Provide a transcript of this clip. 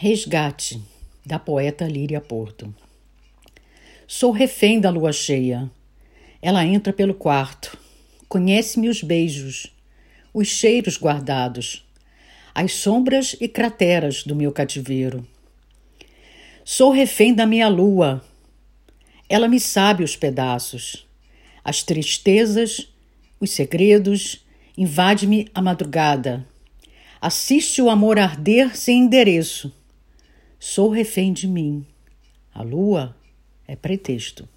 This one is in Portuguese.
Resgate, da poeta Líria Porto. Sou refém da lua cheia. Ela entra pelo quarto, conhece-me os beijos, os cheiros guardados, as sombras e crateras do meu cativeiro. Sou refém da minha lua. Ela me sabe os pedaços, as tristezas, os segredos, invade-me a madrugada. Assiste o amor arder sem endereço Sou refém de mim. A lua é pretexto.